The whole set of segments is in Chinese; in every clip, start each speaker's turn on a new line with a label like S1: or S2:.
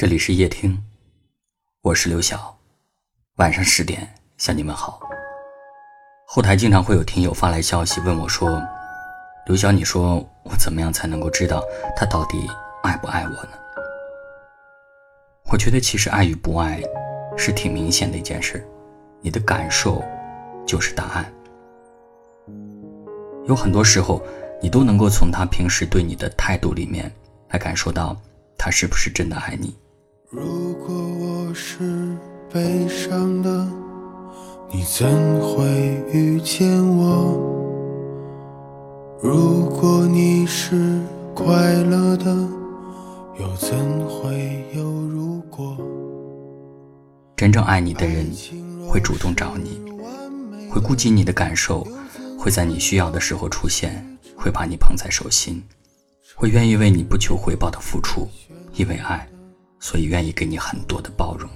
S1: 这里是夜听，我是刘晓。晚上十点向你们好。后台经常会有听友发来消息问我说：“刘晓，你说我怎么样才能够知道他到底爱不爱我呢？”我觉得其实爱与不爱是挺明显的一件事，你的感受就是答案。有很多时候，你都能够从他平时对你的态度里面来感受到他是不是真的爱你。
S2: 如果我是悲伤的，你怎会遇见我？如果你是快乐的，又怎会有如果？
S1: 真正爱你的人会主动找你，会顾及你的感受，会在你需要的时候出现，会把你捧在手心，会愿意为你不求回报的付出，因为爱。所以愿意给你很多的包容，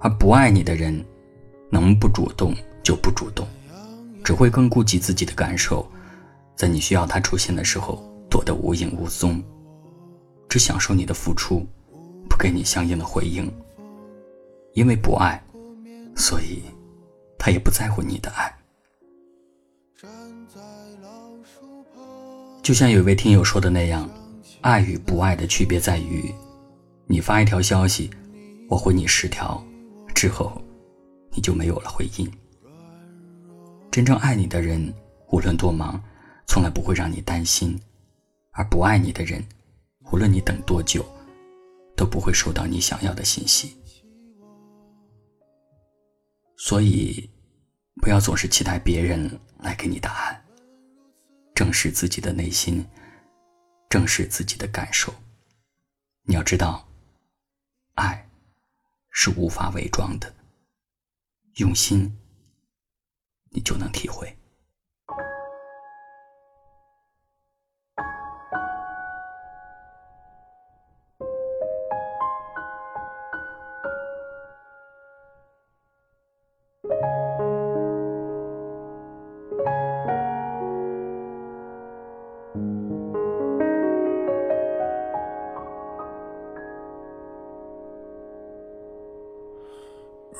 S1: 而不爱你的人，能不主动就不主动，只会更顾及自己的感受，在你需要他出现的时候躲得无影无踪，只享受你的付出，不给你相应的回应。因为不爱，所以他也不在乎你的爱。就像有一位听友说的那样。爱与不爱的区别在于，你发一条消息，我回你十条，之后你就没有了回应。真正爱你的人，无论多忙，从来不会让你担心；而不爱你的人，无论你等多久，都不会收到你想要的信息。所以，不要总是期待别人来给你答案，正视自己的内心。正视自己的感受，你要知道，爱是无法伪装的，用心，你就能体会。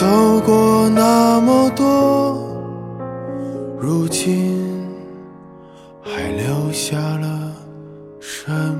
S2: 走过那么多，如今还留下了什么？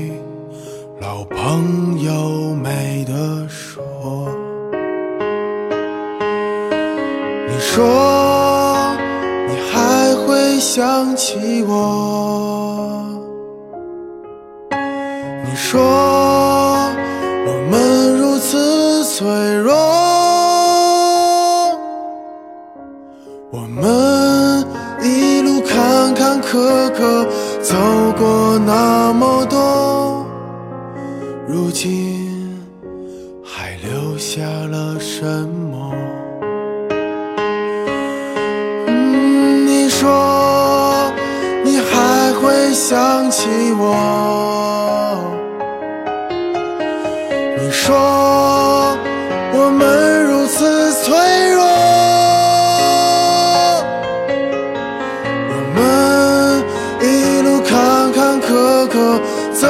S2: 老朋友没得说。你说你还会想起我？你说我们如此脆弱，如今还留下了什么？你说你还会想起我？你说我们如此脆弱，我们一路坎坎坷坷走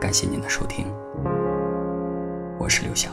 S1: 感谢您的收听，我是刘晓，